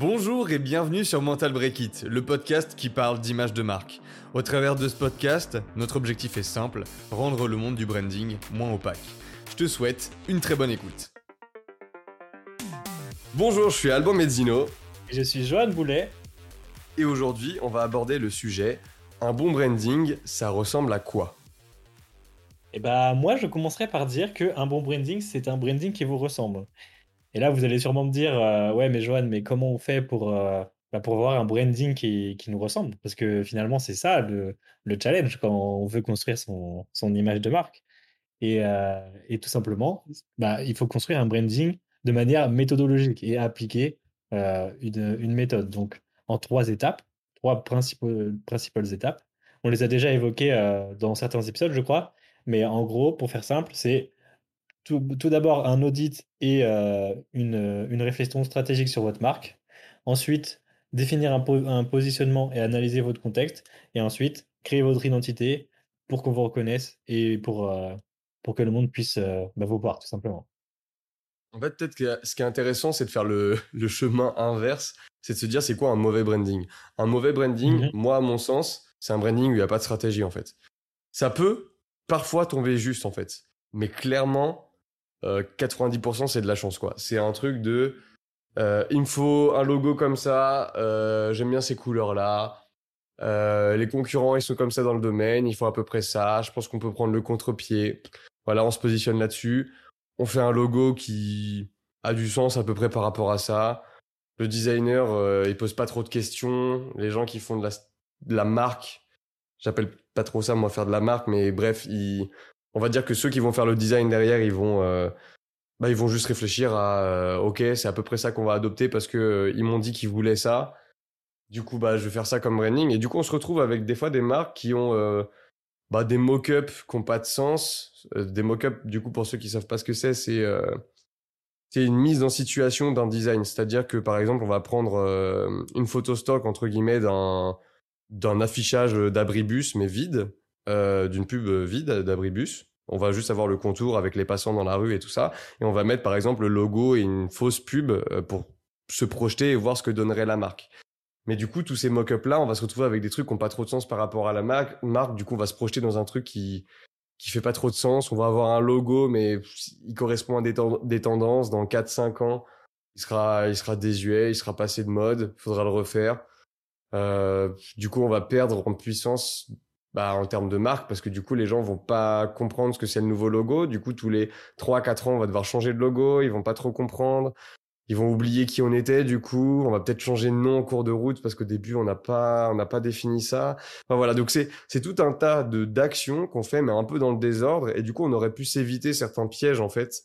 Bonjour et bienvenue sur Mental Break It, le podcast qui parle d'image de marque. Au travers de ce podcast, notre objectif est simple, rendre le monde du branding moins opaque. Je te souhaite une très bonne écoute. Bonjour, je suis Alban Mezzino. Je suis Johan Boulet. Et aujourd'hui, on va aborder le sujet un bon branding, ça ressemble à quoi? Eh bah moi, je commencerai par dire qu'un bon branding, c'est un branding qui vous ressemble. Et là, vous allez sûrement me dire, euh, ouais, mais Johan, mais comment on fait pour, euh, bah, pour avoir un branding qui, qui nous ressemble? Parce que finalement, c'est ça le, le challenge quand on veut construire son, son image de marque. Et, euh, et tout simplement, bah, il faut construire un branding de manière méthodologique et appliquer une, une méthode. Donc, en trois étapes, trois principales étapes. On les a déjà évoquées dans certains épisodes, je crois. Mais en gros, pour faire simple, c'est tout, d'abord un audit et euh, une, une, réflexion stratégique sur votre marque. Ensuite, définir un, un, positionnement et analyser votre contexte. Et ensuite, créer votre identité pour qu'on vous reconnaisse et pour, euh, pour que le monde puisse euh, bah, vous voir, tout simplement. En fait, peut-être que ce qui est intéressant, c'est de faire le, le chemin inverse. C'est de se dire, c'est quoi un mauvais branding? Un mauvais branding, mhm. moi, à mon sens, c'est un branding où il n'y a pas de stratégie, en fait. Ça peut parfois tomber juste, en fait. Mais clairement, 90% euh, c'est de la chance quoi. C'est un truc de euh, il me faut un logo comme ça, euh, j'aime bien ces couleurs là. Euh, les concurrents ils sont comme ça dans le domaine, il faut à peu près ça. Je pense qu'on peut prendre le contre-pied. Voilà, on se positionne là-dessus. On fait un logo qui a du sens à peu près par rapport à ça. Le designer, il pose pas trop de questions. Les gens qui font de la, de la marque, j'appelle pas trop ça moi faire de la marque, mais bref, ils, on va dire que ceux qui vont faire le design derrière, ils vont, euh, bah, ils vont juste réfléchir à, euh, ok, c'est à peu près ça qu'on va adopter parce que euh, ils m'ont dit qu'ils voulaient ça. Du coup, bah, je vais faire ça comme branding. Et du coup, on se retrouve avec des fois des marques qui ont bah, des mock-ups qui n'ont pas de sens. des mock-ups, du coup, pour ceux qui savent pas ce que c'est, c'est une mise en situation d'un design. C'est-à-dire que, par exemple, on va prendre une photo stock entre guillemets d'un d'un affichage d'abribus mais vide d'une pub vide d'abribus. On va juste avoir le contour avec les passants dans la rue et tout ça. Et on va mettre par exemple le logo et une fausse pub euh, pour se projeter et voir ce que donnerait la marque. Mais du coup, tous ces mock-ups là, on va se retrouver avec des trucs qui n'ont pas trop de sens par rapport à la marque. marque. Du coup, on va se projeter dans un truc qui qui fait pas trop de sens. On va avoir un logo, mais il correspond à des, tendances. Dans 4-5 ans, il sera, il sera désuet, il sera passé de mode. Faudra le refaire. Euh, du coup, on va perdre en puissance bah, en termes de marque, parce que du coup, les gens vont pas comprendre ce que c'est le nouveau logo. Du coup, tous les 3 4 ans, on va devoir changer de logo, ils vont pas trop comprendre. Ils vont oublier qui on était, du coup, on va peut-être changer de nom en cours de route parce qu'au début on n'a pas, on n'a pas défini ça. Enfin voilà, donc c'est c'est tout un tas de d'actions qu'on fait, mais un peu dans le désordre, et du coup on aurait pu s'éviter certains pièges en fait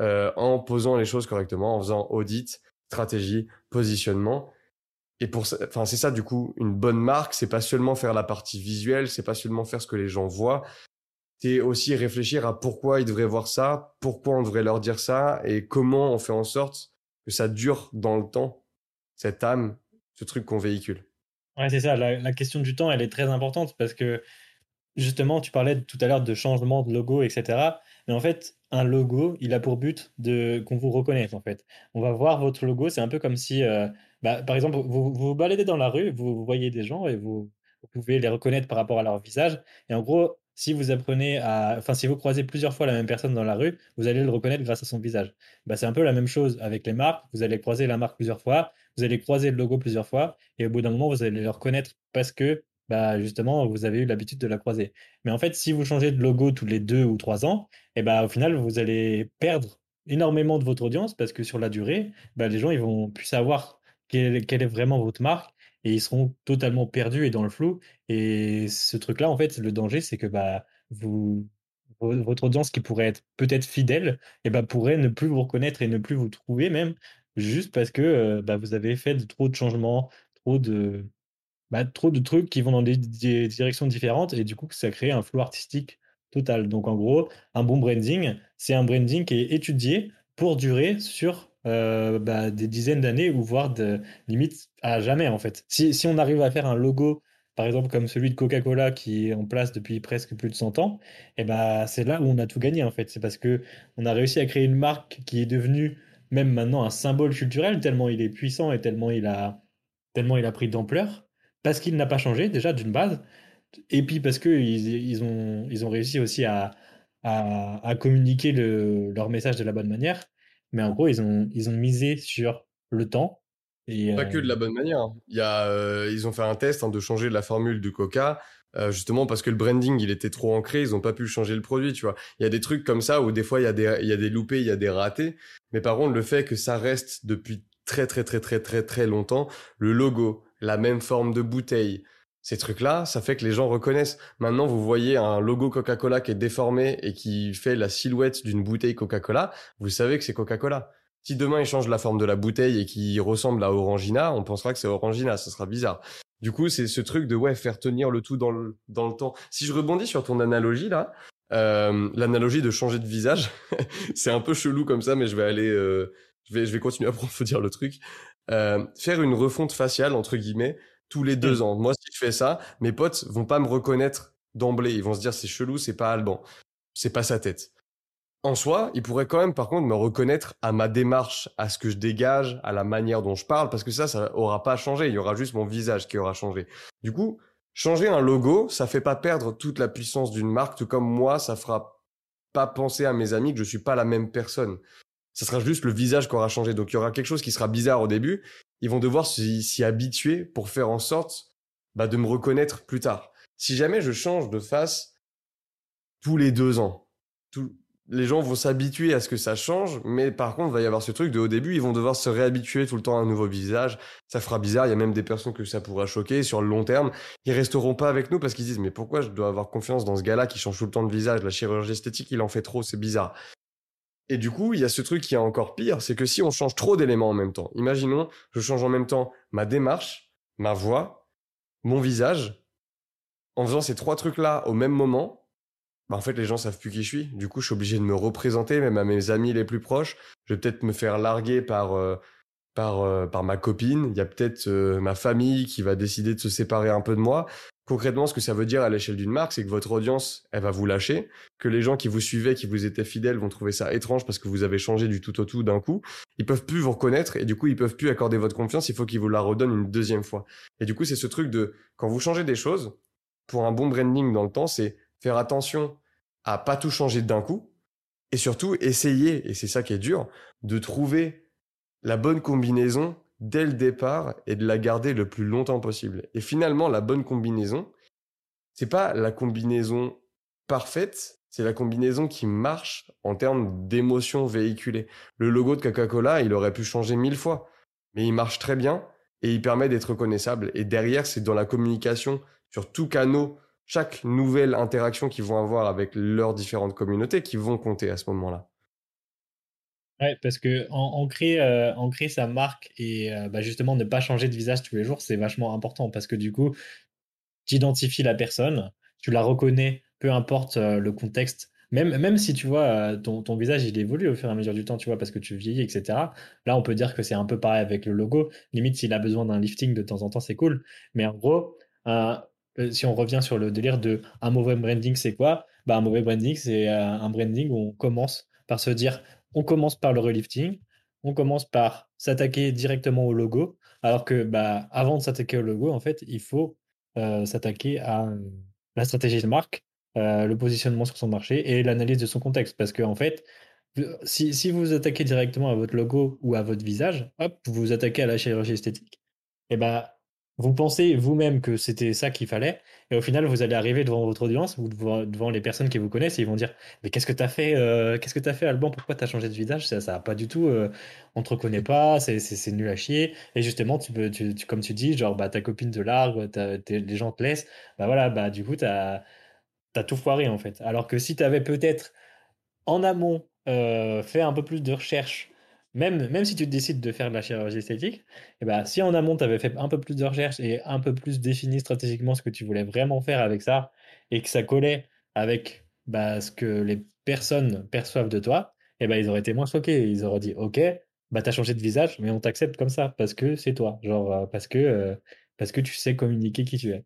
euh, en posant les choses correctement, en faisant audit, stratégie, positionnement. Et pour enfin c'est ça du coup une bonne marque, c'est pas seulement faire la partie visuelle, c'est pas seulement faire ce que les gens voient, c'est aussi réfléchir à pourquoi ils devraient voir ça, pourquoi on devrait leur dire ça et comment on fait en sorte que ça dure dans le temps cette âme, ce truc qu'on véhicule. Ouais, c'est ça, la, question du temps, elle est très importante parce que justement, tu parlais tout à l'heure de changement de logo, etc. Mais en fait, un logo, il a pour but de qu'on vous reconnaisse en fait. On va voir votre logo, c'est un peu comme si euh, bah, par exemple, vous, vous baladez dans la rue, vous voyez des gens et vous, pouvez les reconnaître par rapport à leur visage. Et en gros, si vous apprenez à, enfin, si vous croisez plusieurs fois la même personne dans la rue, vous allez le reconnaître grâce à son visage. Bah, c'est un peu la même chose avec les marques. Vous allez croiser la marque plusieurs fois, vous allez croiser le logo plusieurs fois, et au bout d'un moment, vous allez le reconnaître parce que, bah, justement, vous avez eu l'habitude de la croiser. Mais en fait, si vous changez de logo tous les deux ou trois ans, et bah, au final, vous allez perdre énormément de votre audience parce que sur la durée, bah, les gens, ils vont plus savoir quelle, est vraiment votre marque et ils seront totalement perdus et dans le flou. Et ce truc-là, en fait, le danger, c'est que bah, vous, votre audience qui pourrait être peut-être fidèle, et eh bah, pourrait ne plus vous reconnaître et ne plus vous trouver même, juste parce que euh, bah, vous avez fait trop de changements, trop de, bah, trop de trucs qui vont dans des, directions différentes et du coup, ça crée un flou artistique total. Donc en gros, un bon branding, c'est un branding qui est étudié pour durer sur euh, bah, des dizaines d'années ou voire de limite à jamais en fait. Si, si on arrive à faire un logo par exemple comme celui de Coca-Cola qui est en place depuis presque plus de 100 ans, et eh ben c'est là où on a tout gagné en fait. C'est parce que on a réussi à créer une marque qui est devenue même maintenant un symbole culturel, tellement il est puissant et tellement il a, tellement il a pris d'ampleur, parce qu'il n'a pas changé, déjà, d'une base, et puis parce qu'ils ils ont, ils ont réussi aussi à, à, communiquer le, leur message de la bonne manière. Mais en gros, ils ont, ils ont misé sur le temps. Et, pas que de la bonne manière. Il y a, euh, ils ont fait un test hein, de changer la formule du Coca. Euh, justement parce que le branding il était trop ancré, ils n'ont pas pu changer le produit, tu vois. Il y a des trucs comme ça où des fois il y a des il y a des loupés, il y a des ratés, mais par contre le fait que ça reste depuis très très très très très très longtemps, le logo, la même forme de bouteille, ces trucs-là, ça fait que les gens reconnaissent. Maintenant, vous voyez un logo Coca-Cola qui est déformé et qui fait la silhouette d'une bouteille Coca-Cola, vous savez que c'est Coca-Cola. Si demain il change la forme de la bouteille et qu'il ressemble à Orangina, on pensera que c'est Orangina, ce sera bizarre. Du coup, c'est ce truc de ouais faire tenir le tout dans le dans le temps. Si je rebondis sur ton analogie là, euh, l'analogie de changer de visage, c'est un peu chelou comme ça, mais je vais aller, euh, je vais je vais continuer à approfondir le truc. Euh, faire une refonte faciale entre guillemets tous les deux mmh. ans. Moi, si je fais ça, mes potes vont pas me reconnaître d'emblée. Ils vont se dire c'est chelou, c'est pas Alban, c'est pas sa tête. En soi, ils pourraient quand même, par contre, me reconnaître à ma démarche, à ce que je dégage, à la manière dont je parle, parce que ça, ça aura pas changé. Il y aura juste mon visage qui aura changé. Du coup, changer un logo, ça fait pas perdre toute la puissance d'une marque, tout comme moi, ça fera pas penser à mes amis que je suis pas la même personne. Ça sera juste le visage qui aura changé. Donc il y aura quelque chose qui sera bizarre au début, ils vont devoir s'y habituer pour faire en sorte bah, de me reconnaître plus tard. Si jamais je change de face tous les deux ans, les gens vont s'habituer à ce que ça change, mais par contre, il va y avoir ce truc de au début, ils vont devoir se réhabituer tout le temps à un nouveau visage. Ça fera bizarre. Il y a même des personnes que ça pourra choquer. Sur le long terme, ils resteront pas avec nous parce qu'ils disent mais pourquoi je dois avoir confiance dans ce gars-là qui change tout le temps de visage? La chirurgie esthétique, il en fait trop, c'est bizarre. Et du coup, il y a ce truc qui est encore pire, c'est que si on change trop d'éléments en même temps, imaginons, je change en même temps ma démarche, ma voix, mon visage, en faisant ces trois trucs-là au même moment, bah en fait, les gens savent plus qui je suis. Du coup, je suis obligé de me représenter, même à mes amis les plus proches. Je vais peut-être me faire larguer par, euh, par, euh, par ma copine. Il y a peut-être euh, ma famille qui va décider de se séparer un peu de moi. Concrètement, ce que ça veut dire à l'échelle d'une marque, c'est que votre audience, elle va vous lâcher, que les gens qui vous suivaient, qui vous étaient fidèles, vont trouver ça étrange parce que vous avez changé du tout au tout d'un coup. Ils peuvent plus vous reconnaître et du coup, ils peuvent plus accorder votre confiance. Il faut qu'ils vous la redonnent une deuxième fois. Et du coup, c'est ce truc de quand vous changez des choses, pour un bon branding dans le temps, c'est faire attention à pas tout changer d'un coup et surtout essayer, et c'est ça qui est dur, de trouver la bonne combinaison dès le départ et de la garder le plus longtemps possible. Et finalement, la bonne combinaison, c'est pas la combinaison parfaite, c'est la combinaison qui marche en termes d'émotions véhiculées. Le logo de Coca-Cola, il aurait pu changer mille fois, mais il marche très bien et il permet d'être reconnaissable. Et derrière, c'est dans la communication sur tout canot, chaque nouvelle interaction qu'ils vont avoir avec leurs différentes communautés qui vont compter à ce moment-là. Ouais, parce que en, euh, sa marque et euh, bah, justement ne pas changer de visage tous les jours, c'est vachement important parce que du coup, tu identifies la personne, tu la reconnais, peu importe euh, le contexte. Même, même si tu vois, ton, ton, visage il évolue au fur et à mesure du temps, tu vois, parce que tu vieillis, etc. Là, on peut dire que c'est un peu pareil avec le logo. Limite, s'il a besoin d'un lifting de temps en temps, c'est cool. Mais en gros, si on revient sur le délire de un mauvais branding, c'est quoi? Bah, Un mauvais branding, c'est un branding où on commence par se dire on commence par le relifting, on commence par s'attaquer directement au logo, alors que bah, avant de s'attaquer au logo, en fait, il faut euh, s'attaquer à euh, la stratégie de marque, euh, le positionnement sur son marché et l'analyse de son contexte. Parce que en fait, si, si, vous attaquez directement à votre logo ou à votre visage, hop, vous vous attaquez à la chirurgie esthétique. Et bah, vous pensez vous-même que c'était ça qu'il fallait, et au final, vous allez arriver devant votre audience ou devant, les personnes qui vous connaissent et ils vont dire Mais qu'est-ce que tu as fait euh, Qu'est-ce que tu fait, Alban? Pourquoi tu as changé de visage? Ça n'a pas du tout. Euh, on te reconnaît pas, c'est nul à chier. Et justement, tu tu, comme tu dis, genre, bah, ta copine te largue, les gens te laissent. Bah voilà, bah, du coup, tu as, tout foiré en fait. Alors que si tu avais peut-être en amont euh, fait un peu plus de recherche même, même si tu décides de faire de la chirurgie esthétique, eh ben, si en amont tu avais fait un peu plus de recherche et un peu plus défini stratégiquement ce que tu voulais vraiment faire avec ça, et que ça collait avec bah, ce que les personnes perçoivent de toi, eh ben, ils auraient été moins choqués. Ils auraient dit Ok, bah, tu as changé de visage, mais on t'accepte comme ça parce que c'est toi, genre euh, parce que, euh, parce que tu sais communiquer qui tu es.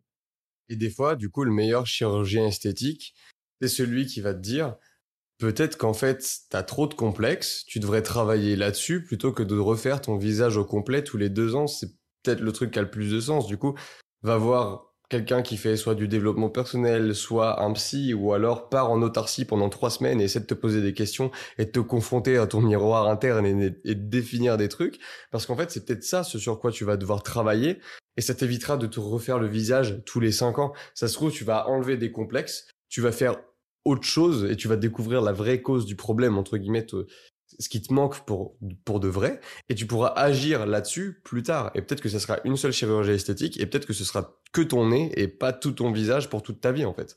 Et des fois, du coup, le meilleur chirurgien esthétique, c'est celui qui va te dire peut-être qu'en fait, tu as trop de complexes, tu devrais travailler là-dessus plutôt que de refaire ton visage au complet tous les deux ans. C'est peut-être le truc qui a le plus de sens. Du coup, va voir quelqu'un qui fait soit du développement personnel, soit un psy, ou alors part en autarcie pendant trois semaines et essaie de te poser des questions et de te confronter à ton miroir interne et, et de définir des trucs. Parce qu'en fait, c'est peut-être ça, ce sur quoi tu vas devoir travailler. Et ça t'évitera de te refaire le visage tous les cinq ans. Ça se trouve, tu vas enlever des complexes, tu vas faire autre chose et tu vas découvrir la vraie cause du problème, entre guillemets, ce qui te manque pour, pour de vrai, et tu pourras agir là-dessus plus tard. Et peut-être que ce sera une seule chirurgie esthétique, et peut-être que ce sera que ton nez et pas tout ton visage pour toute ta vie, en fait.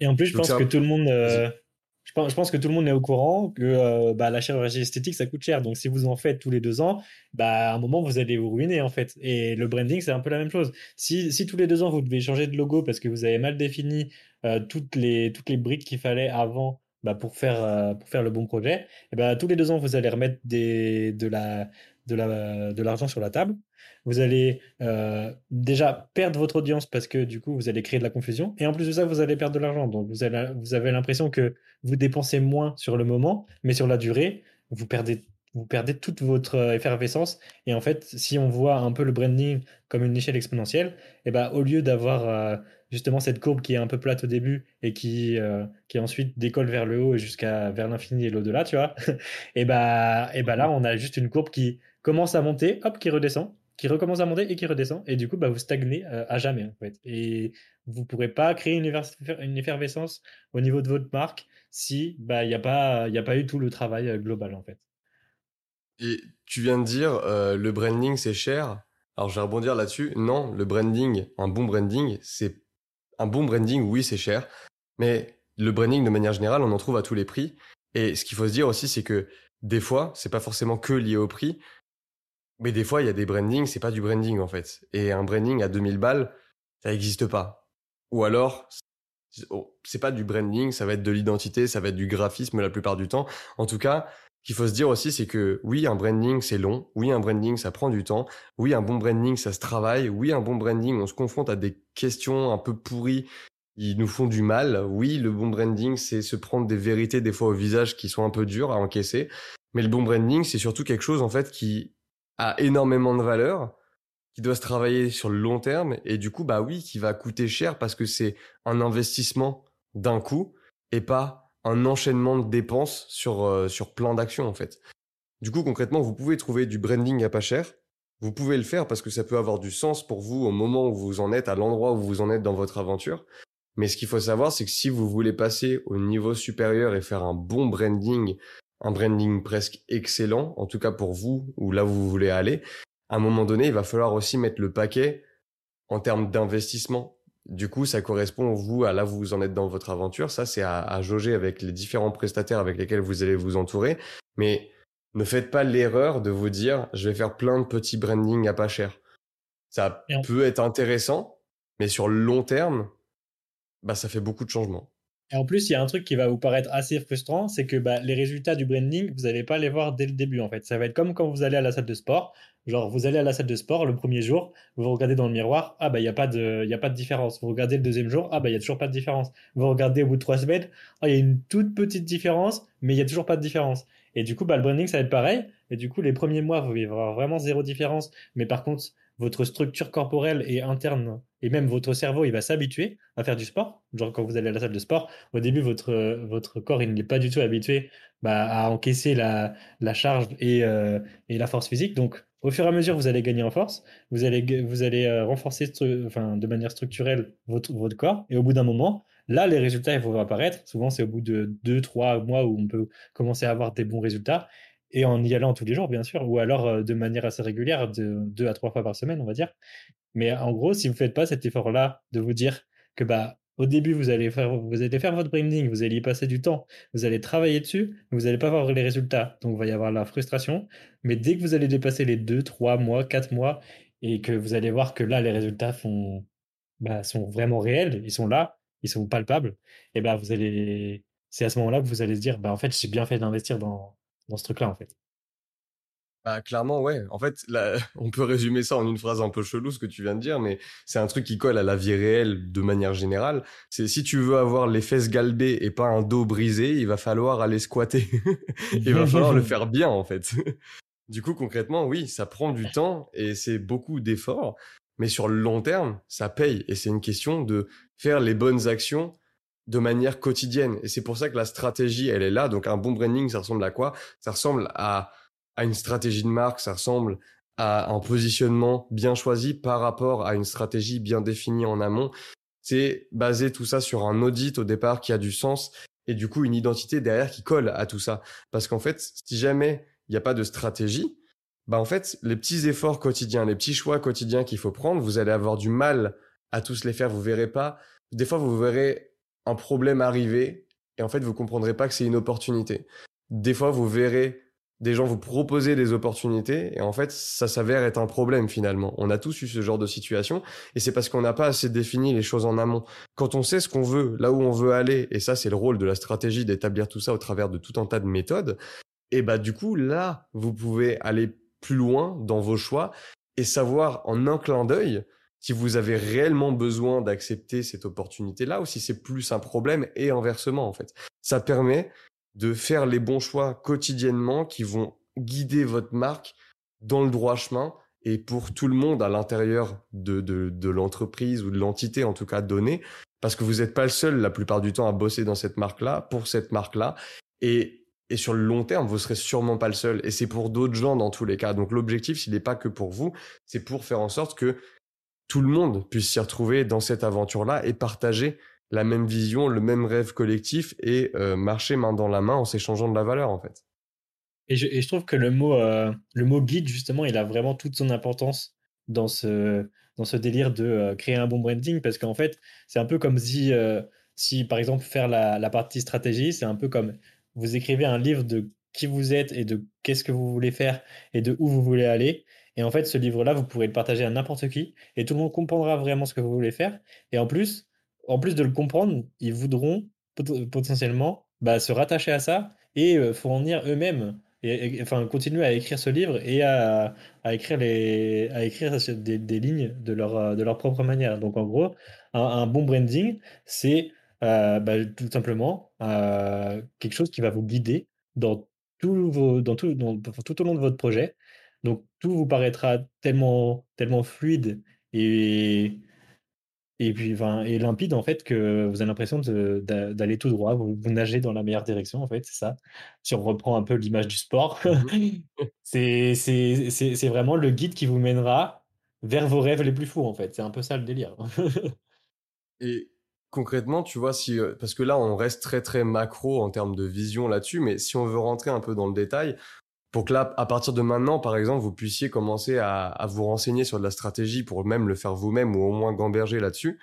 Et en plus, je pense que tout le monde, euh, je, pense, je pense, que tout le monde est au courant que euh, bah, la chirurgie esthétique, ça coûte cher. Donc, si vous en faites tous les deux ans, bah, à un moment, vous allez vous ruiner, en fait. Et le branding, c'est un peu la même chose. Si, si tous les deux ans, vous devez changer de logo parce que vous avez mal défini toutes, les, toutes les briques qu'il fallait avant bah, pour, faire, euh, pour faire le bon projet, et bah, tous les deux ans, vous allez remettre des, de la de la de l'argent sur la table. Vous allez euh, déjà perdre votre audience parce que du coup vous allez créer de la confusion et en plus de ça vous allez perdre de l'argent. Donc vous allez vous avez l'impression que vous dépensez moins sur le moment, mais sur la durée vous perdez vous perdez toute votre effervescence. Et en fait, si on voit un peu le branding comme une échelle exponentielle, et bah, au lieu d'avoir euh, justement cette courbe qui est un peu plate au début et qui, euh, qui ensuite décolle vers le haut jusqu'à vers l'infini et l'au-delà, tu vois. et bah, et bah là, on a juste une courbe qui commence à monter, hop, qui redescend, qui recommence à monter et qui redescend. Et du coup, bah, vous stagnez euh, à jamais, en fait. Et vous pourrez pas créer une, une effervescence au niveau de votre marque si bah, il n'y a, pas, a pas eu tout le travail euh, global, en fait. Et tu viens de dire, le branding, c'est cher. Alors, je vais rebondir là-dessus. Non, le branding, un bon branding, c'est un bon branding, oui, c'est cher, mais le branding de manière générale, on en trouve à tous les prix. Et ce qu'il faut se dire aussi, c'est que des fois, c'est pas forcément que lié au prix, mais des fois, il y a des brandings, c'est pas du branding en fait. Et un branding à 2000 balles, ça n'existe pas. Ou alors, oh, c'est pas du branding, ça va être de l'identité, ça va être du graphisme la plupart du temps. En tout cas, qu'il faut se dire aussi, c'est que oui, un branding, c'est long. Oui, un branding, ça prend du temps. Oui, un bon branding, ça se travaille. Oui, un bon branding, on se confronte à des questions un peu pourries qui nous font du mal. Oui, le bon branding, c'est se prendre des vérités des fois au visage qui sont un peu dures à encaisser. Mais le bon branding, c'est surtout quelque chose, en fait, qui a énormément de valeur, qui doit se travailler sur le long terme et du coup, bah oui, qui va coûter cher parce que c'est un investissement d'un coup et pas un enchaînement de dépenses sur, euh, sur plein d'actions en fait. Du coup, concrètement, vous pouvez trouver du branding à pas cher. Vous pouvez le faire parce que ça peut avoir du sens pour vous au moment où vous en êtes, à l'endroit où vous en êtes dans votre aventure. Mais ce qu'il faut savoir, c'est que si vous voulez passer au niveau supérieur et faire un bon branding, un branding presque excellent, en tout cas pour vous ou là où vous voulez aller, à un moment donné, il va falloir aussi mettre le paquet en termes d'investissement. Du coup, ça correspond, vous, à là où vous en êtes dans votre aventure. Ça, c'est à, à, jauger avec les différents prestataires avec lesquels vous allez vous entourer. Mais ne faites pas l'erreur de vous dire, je vais faire plein de petits branding à pas cher. Ça peut être intéressant, mais sur le long terme, bah, ça fait beaucoup de changements. Et en plus, il y a un truc qui va vous paraître assez frustrant, c'est que bah, les résultats du branding, vous n'allez pas les voir dès le début en fait. Ça va être comme quand vous allez à la salle de sport. Genre, vous allez à la salle de sport le premier jour, vous regardez dans le miroir, ah bah il n'y a, pas de, y a pas de différence. Vous regardez le deuxième jour, ah bah il n'y a toujours pas de différence. Vous regardez au bout de trois semaines, ah il y a une toute petite différence, mais il n'y a toujours pas de différence. Et du coup, bah, le branding, ça va être pareil. Et du coup, les premiers mois, vous allez vraiment zéro différence. Mais par contre, votre structure corporelle et interne et même votre cerveau, il va s'habituer à faire du sport. Genre quand vous allez à la salle de sport, au début, votre, votre corps, il n'est pas du tout habitué bah, à encaisser la, la charge et, euh, et, la force physique. Donc, au fur et à mesure, vous allez gagner en force, vous allez, vous allez euh, renforcer enfin, de manière structurelle votre, votre corps. Et au bout d'un moment, là, les résultats, ils vont apparaître. Souvent, c'est au bout de 2-3 mois où on peut commencer à avoir des bons résultats et en y allant tous les jours, bien sûr, ou alors euh, de manière assez régulière, de deux à trois fois par semaine, on va dire. Mais en gros, si vous ne faites pas cet effort-là de vous dire que bah au début, vous allez faire, vous allez faire votre branding, vous allez y passer du temps, vous allez travailler dessus, vous n'allez pas voir les résultats. Donc, il va y avoir la frustration. Mais dès que vous allez dépasser les deux, trois mois, quatre mois, et que vous allez voir que là, les résultats font, bah, sont vraiment réels, ils sont là, ils sont palpables, et ben vous allez, c'est à ce moment-là que vous allez se dire, bah, en fait, j'ai bien fait d'investir dans, dans ce truc-là, en fait. Bah, clairement, ouais. En fait, on peut résumer ça en une phrase un peu chelou, ce que tu viens de dire, mais c'est un truc qui colle à la vie réelle de manière générale. C'est si tu veux avoir les fesses galbées et pas un dos brisé, il va falloir aller squatter. il va falloir le faire bien, en fait. du coup, concrètement, oui, ça prend du temps et c'est beaucoup d'efforts, mais sur le long terme, ça paye. Et c'est une question de faire les bonnes actions de manière quotidienne. Et c'est pour ça que la stratégie, elle est là. Donc, un bon branding, ça ressemble à quoi? Ça ressemble à à une stratégie de marque, ça ressemble à un positionnement bien choisi par rapport à une stratégie bien définie en amont. C'est baser tout ça sur un audit au départ qui a du sens et du coup une identité derrière qui colle à tout ça. Parce qu'en fait, si jamais il n'y a pas de stratégie, bah en fait, les petits efforts quotidiens, les petits choix quotidiens qu'il faut prendre, vous allez avoir du mal à tous les faire. Vous verrez pas. Des fois, vous verrez un problème arriver et en fait, vous comprendrez pas que c'est une opportunité. Des fois, vous verrez des gens vous proposer des opportunités et en fait ça s'avère être un problème finalement. On a tous eu ce genre de situation et c'est parce qu'on n'a pas assez défini les choses en amont. Quand on sait ce qu'on veut, là où on veut aller et ça c'est le rôle de la stratégie d'établir tout ça au travers de tout un tas de méthodes et bah du coup là vous pouvez aller plus loin dans vos choix et savoir en un clin d'œil si vous avez réellement besoin d'accepter cette opportunité là ou si c'est plus un problème et inversement en fait. Ça permet de faire les bons choix quotidiennement qui vont guider votre marque dans le droit chemin et pour tout le monde à l'intérieur de, de, l'entreprise ou de l'entité en tout cas donnée, parce que vous n'êtes pas le seul la plupart du temps à bosser dans cette marque-là, pour cette marque-là, et, et sur le long terme, vous serez sûrement pas le seul, et c'est pour d'autres gens dans tous les cas. Donc l'objectif, s'il n'est pas que pour vous, c'est pour faire en sorte que tout le monde puisse s'y retrouver dans cette aventure-là et partager la même vision, le même rêve collectif et euh, marcher main dans la main en s'échangeant de la valeur en fait. Et je, trouve que le mot, euh, le mot guide justement, il a vraiment toute son importance dans ce, dans ce délire de euh, créer un bon branding parce qu'en fait, c'est un peu comme si, si par exemple faire la, la partie stratégie, c'est un peu comme vous écrivez un livre de qui vous êtes et de qu'est-ce que vous voulez faire et de où vous voulez aller. Et en fait, ce livre-là, vous pourrez le partager à n'importe qui et tout le monde comprendra vraiment ce que vous voulez faire. Et en plus, en plus de le comprendre, ils voudront potentiellement bah, se rattacher à ça et fournir eux-mêmes, et, enfin continuer à écrire ce livre et à, écrire, les, à écrire des, lignes de leur, de leur propre manière. Donc en gros, un, bon branding, c'est euh, bah, tout simplement euh, quelque chose qui va vous guider dans tout, dans tout au long de votre projet. Donc tout vous paraîtra tellement, tellement fluide et et puis, et limpide, en fait, que vous avez l'impression d'aller tout droit, vous, nagez dans la meilleure direction, en fait, c'est ça. Si on reprend un peu l'image du sport, mmh c'est vraiment le guide qui vous mènera vers vos rêves les plus fous, en fait. C'est un peu ça le délire. et concrètement, tu vois, si, euh, parce que là, on reste très, très macro en termes de vision là-dessus, mais si on veut rentrer un peu dans le détail, pour que là, à partir de maintenant, par exemple, vous puissiez commencer à, vous renseigner sur de la stratégie pour même le faire vous-même ou au moins gamberger là-dessus.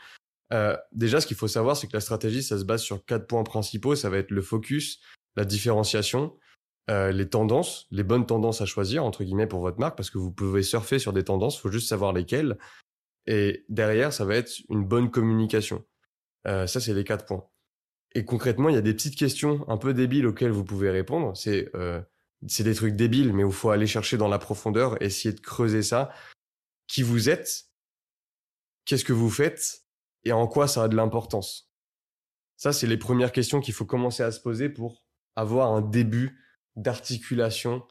Euh, déjà, ce qu'il faut savoir, c'est que la stratégie, ça se base sur quatre points principaux. Ça va être le focus, la différenciation, euh, les tendances, les bonnes tendances à choisir, entre guillemets, pour votre marque, parce que vous pouvez surfer sur des tendances, il faut juste savoir lesquelles. Et derrière, ça va être une bonne communication. Euh, ça, c'est les quatre points. Et concrètement, il y a des petites questions un peu débiles auxquelles vous pouvez répondre. C'est c'est des trucs débiles, mais où faut aller chercher dans la profondeur, essayer de creuser ça. Qui vous êtes Qu'est-ce que vous faites Et en quoi ça a de l'importance? Ça, c'est les premières questions qu'il faut commencer à se poser pour avoir un début d'articulation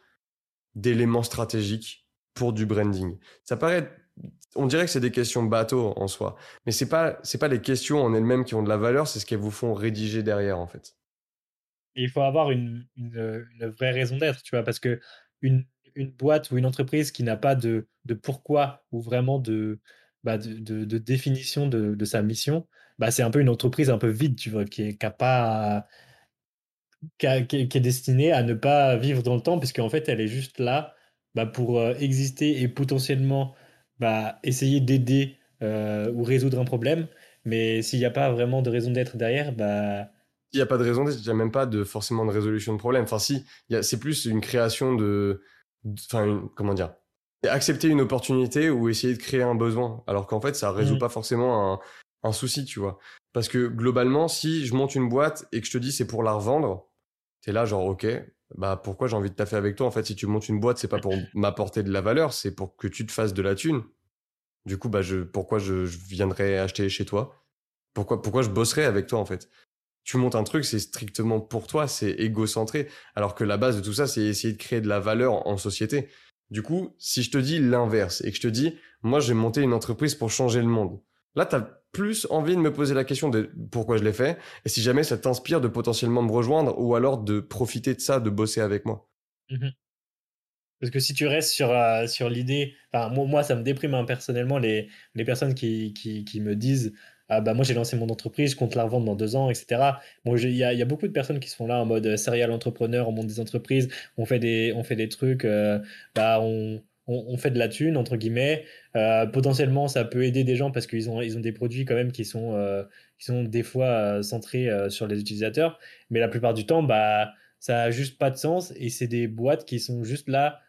d'éléments stratégiques pour du branding. Ça paraît, on dirait que c'est des questions bateau en soi, mais c'est pas, c'est pas les questions en elles-mêmes qui ont de la valeur, c'est ce qu'elles vous font rédiger derrière en fait il faut avoir une, une, vraie raison d'être, tu vois, parce que une, une, boîte ou une entreprise qui n'a pas de, de, pourquoi ou vraiment de, bah de, définition de, de, sa mission, bah c'est un peu une entreprise un peu vide, tu vois, qui est, qui qui, est destinée à ne pas vivre dans le temps, puisqu'en fait, elle est juste là bah, pour euh, exister et potentiellement bah, essayer d'aider euh, ou résoudre un problème. Mais s'il n'y a pas vraiment de raison d'être derrière, bah, il n'y a pas de raison d'être, il n'y a même pas de, forcément de résolution de problème. Enfin, si, c'est plus une création de. Enfin, comment dire Accepter une opportunité ou essayer de créer un besoin. Alors qu'en fait, ça résout mmh. pas forcément un, un, souci, tu vois. Parce que globalement, si je monte une boîte et que je te dis c'est pour la revendre, t'es là, genre, ok, bah pourquoi j'ai envie de taffer avec toi En fait, si tu montes une boîte, c'est pas pour m'apporter de la valeur, c'est pour que tu te fasses de la thune. Du coup, bah je, pourquoi je, je viendrais acheter chez toi? Pourquoi, pourquoi je bosserais avec toi en fait? Tu montes un truc, c'est strictement pour toi, c'est égocentré. Alors que la base de tout ça, c'est essayer de créer de la valeur en société. Du coup, si je te dis l'inverse et que je te dis, moi, j'ai monté une entreprise pour changer le monde. Là, tu as plus envie de me poser la question de pourquoi je l'ai fait et si jamais ça t'inspire de potentiellement me rejoindre ou alors de profiter de ça, de bosser avec moi. Mmh Parce que si tu restes sur, euh, sur l'idée, moi, ça me déprime hein, personnellement les, les personnes qui, qui me disent ah bah moi j'ai lancé mon entreprise, je compte la revendre dans deux ans, etc. Bon, il y a, beaucoup de personnes qui se font là en mode euh, serial entrepreneur, on monte des entreprises, on fait des, on fait des trucs, euh, bah on, on, fait de la thune, entre guillemets. Euh, potentiellement, ça peut aider des gens parce qu'ils ont, ils ont des produits quand même qui sont, qui sont des fois centrés sur les utilisateurs. Mais la plupart du temps, bah, ça a juste pas de sens et c'est des boîtes qui sont juste là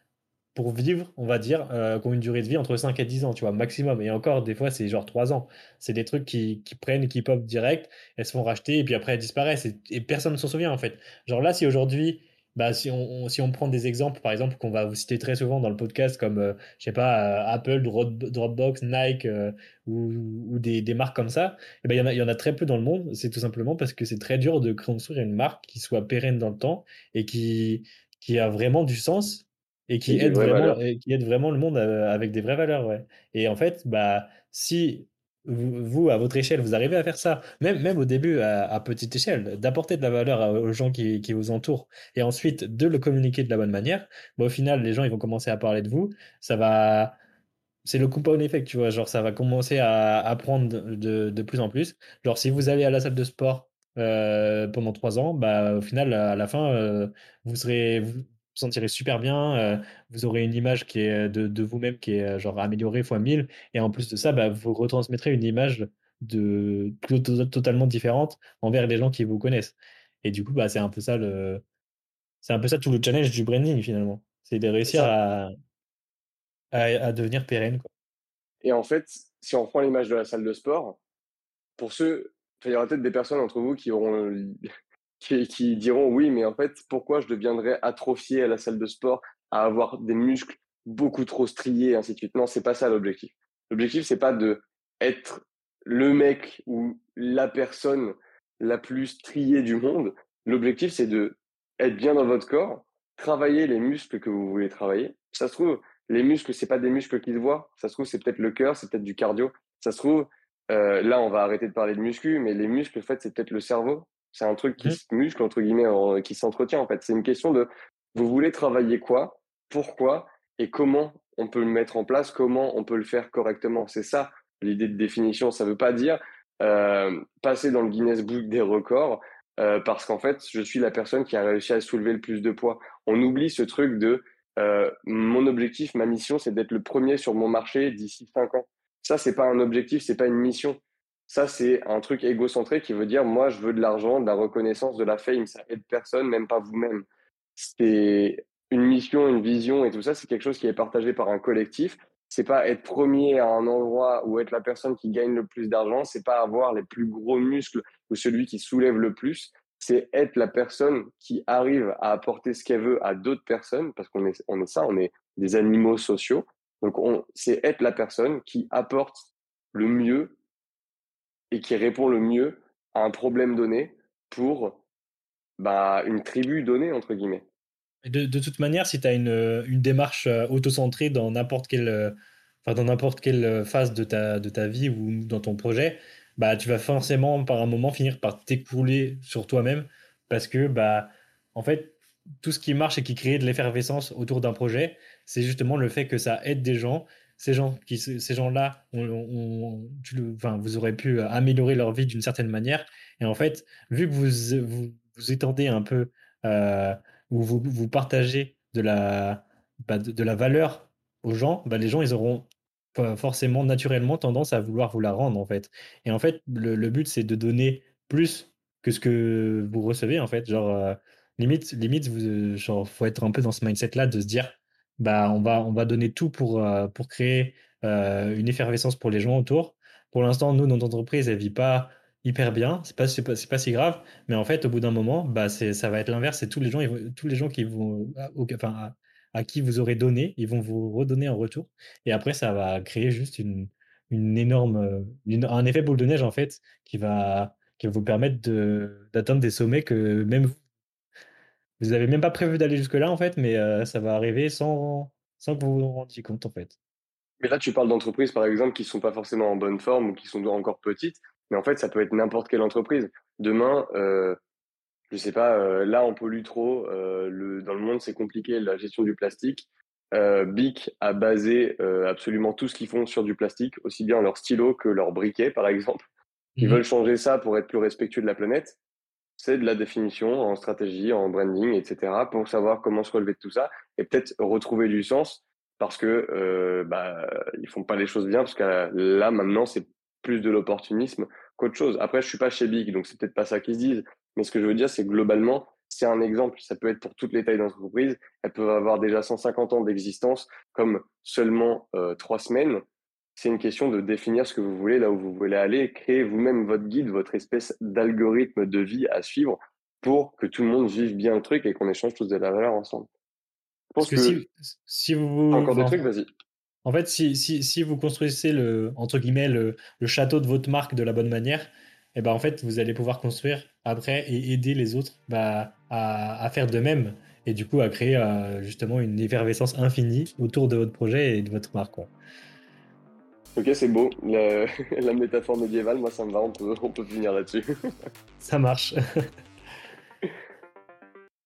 pour vivre, on va dire, euh, qui ont une durée de vie entre 5 et 10 ans, tu vois, maximum. Et encore, des fois, c'est genre 3 ans. C'est des trucs qui, qui prennent, qui pop direct, elles se font racheter, et puis après, elles disparaissent. Et, personne ne s'en souvient, en fait. Genre là, si aujourd'hui, bah, si on, si on prend des exemples, par exemple, qu'on va vous citer très souvent dans le podcast, comme, euh, je sais pas, euh, Apple, Dropbox, Nike, euh, ou, des, marques comme ça, eh ben, il y, en a, y en a très peu dans le monde. C'est tout simplement parce que c'est très dur de construire une marque qui soit pérenne dans le temps et qui, qui a vraiment du sens et qui, aide vraiment, qui aide vraiment le monde avec des vraies valeurs. Ouais. Et en fait, bah, si vous, à votre échelle, vous arrivez à faire ça, même, même au début à, petite échelle, d'apporter de la valeur aux gens qui, qui, vous entourent et ensuite de le communiquer de la bonne manière, bah, au final, les gens ils vont commencer à parler de vous. Ça va. C'est le compound effect, tu vois. Genre, ça va commencer à apprendre de, de, plus en plus. Genre, si vous allez à la salle de sport euh, pendant trois ans, bah, au final, à la fin, euh, vous serez vous sentirez super bien, euh, vous aurez une image qui est de, de vous-même qui est genre améliorée fois 1000, et en plus de ça, bah, vous retransmettrez une image de totalement différente envers les gens qui vous connaissent. Et du coup, bah, c'est un peu ça le, c'est un peu ça tout le challenge du branding finalement, c'est de réussir à, à, devenir pérenne. Quoi. Et en fait, si on prend l'image de la salle de sport, pour ceux, il y aura peut-être des personnes entre vous qui auront qui, diront oui, mais en fait, pourquoi je deviendrais atrophié à la salle de sport, à avoir des muscles beaucoup trop striés, ainsi de suite. Non, c'est pas ça l'objectif. L'objectif, c'est pas de être le mec ou la personne la plus striée du monde. L'objectif, c'est de être bien dans votre corps, travailler les muscles que vous voulez travailler. Ça se trouve, les muscles, c'est pas des muscles qui se voient. Ça se trouve, c'est peut-être le cœur, c'est peut-être du cardio. Ça se trouve, euh, là, on va arrêter de parler de muscles, mais les muscles, en fait, c'est peut-être le cerveau. C'est un truc qui mmh. se muscle, entre guillemets, qui s'entretient, en fait. C'est une question de, vous voulez travailler quoi, pourquoi, et comment on peut le mettre en place, comment on peut le faire correctement. C'est ça, l'idée de définition. Ça ne veut pas dire euh, passer dans le Guinness Book des records, euh, parce qu'en fait, je suis la personne qui a réussi à soulever le plus de poids. On oublie ce truc de, euh, mon objectif, ma mission, c'est d'être le premier sur mon marché d'ici cinq ans. Ça, c'est pas un objectif, c'est pas une mission. Ça, c'est un truc égocentré qui veut dire, moi, je veux de l'argent, de la reconnaissance, de la fame. Ça aide personne, même pas vous-même. C'est une mission, une vision et tout ça, c'est quelque chose qui est partagé par un collectif. C'est pas être premier à un endroit ou être la personne qui gagne le plus d'argent. C'est pas avoir les plus gros muscles ou celui qui soulève le plus. C'est être la personne qui arrive à apporter ce qu'elle veut à d'autres personnes parce qu'on est, on est ça, on est des animaux sociaux. Donc, c'est être la personne qui apporte le mieux et qui répond le mieux à un problème donné pour bah, une tribu donnée, entre guillemets. De, de toute manière, si tu as une, une, démarche euh, autocentrée dans n'importe quelle, euh, enfin, dans n'importe quelle phase de ta, de ta vie ou dans ton projet, bah, tu vas forcément par un moment finir par t'écouler sur toi-même parce que bah, en fait, tout ce qui marche et qui crée de l'effervescence autour d'un projet, c'est justement le fait que ça aide des gens ces gens qui ces on, enfin, vous aurez pu euh, améliorer leur vie d'une certaine manière. Et en fait vu que vous vous, étendez un peu euh, ou vous, vous partagez de la bah, de, la valeur aux gens bah, les gens ils auront forcément naturellement tendance à vouloir vous la rendre en fait. Et en fait le, but c'est de donner plus que ce que vous recevez en fait. Genre euh, limite limite vous genre faut être un peu dans ce mindset là de se dire bah, on, va, on va donner tout pour, euh, pour créer euh, une effervescence pour les gens autour. Pour l'instant, nous, notre entreprise, elle vit pas hyper bien, c'est pas, pas, pas, si grave, mais en fait, au bout d'un moment, bah, ça va être l'inverse, c'est tous les gens, tous les gens qui vont, enfin, à, qui vous aurez donné, ils vont vous redonner en retour, et après, ça va créer juste une, une énorme, un effet boule de neige en fait, qui va, qui vous permettre d'atteindre des sommets que même vous, vous n'avez même pas prévu d'aller jusque-là en fait, mais euh, ça va arriver sans, sans que vous vous rendiez compte en fait. Mais là, tu parles d'entreprises, par exemple, qui ne sont pas forcément en bonne forme ou qui sont encore petites. Mais en fait, ça peut être n'importe quelle entreprise. Demain, euh, je sais pas, euh, là, on pollue trop. Le, dans le monde, c'est compliqué, la gestion du plastique. Bic a basé absolument tout ce qu'ils font sur du plastique, aussi bien leur stylo que leur briquet, par exemple. Ils mhm. veulent changer ça pour être plus respectueux de la planète. C'est de la définition en stratégie, en branding, etc., pour savoir comment se relever de tout ça et peut-être retrouver du sens parce que euh, bah, ils font pas les choses bien parce que là maintenant c'est plus de l'opportunisme qu'autre chose. Après je suis pas chez Big donc c'est peut-être pas ça qu'ils se disent, mais ce que je veux dire c'est globalement c'est un exemple, ça peut être pour toutes les tailles d'entreprise, elles peuvent avoir déjà 150 ans d'existence comme seulement euh, trois semaines. C'est une question de définir ce que vous voulez, là où vous voulez aller, créer vous-même votre guide, votre espèce d'algorithme de vie à suivre pour que tout le monde vive bien le truc et qu'on échange tous de la valeur ensemble. Parce que, si, si, vous... Encore des trucs, vas-y. En fait, si, si, si, vous construisez le, entre guillemets, le, le, château de votre marque de la bonne manière, eh ben en fait, vous allez pouvoir construire après et aider les autres bah, à, à, faire de même. Et du coup, à créer euh, justement une effervescence infinie autour de votre projet et de votre marque. Quoi. Ok, c'est beau. La, métaphore médiévale, moi, ça me va. On peut, on peut finir là-dessus. ça marche.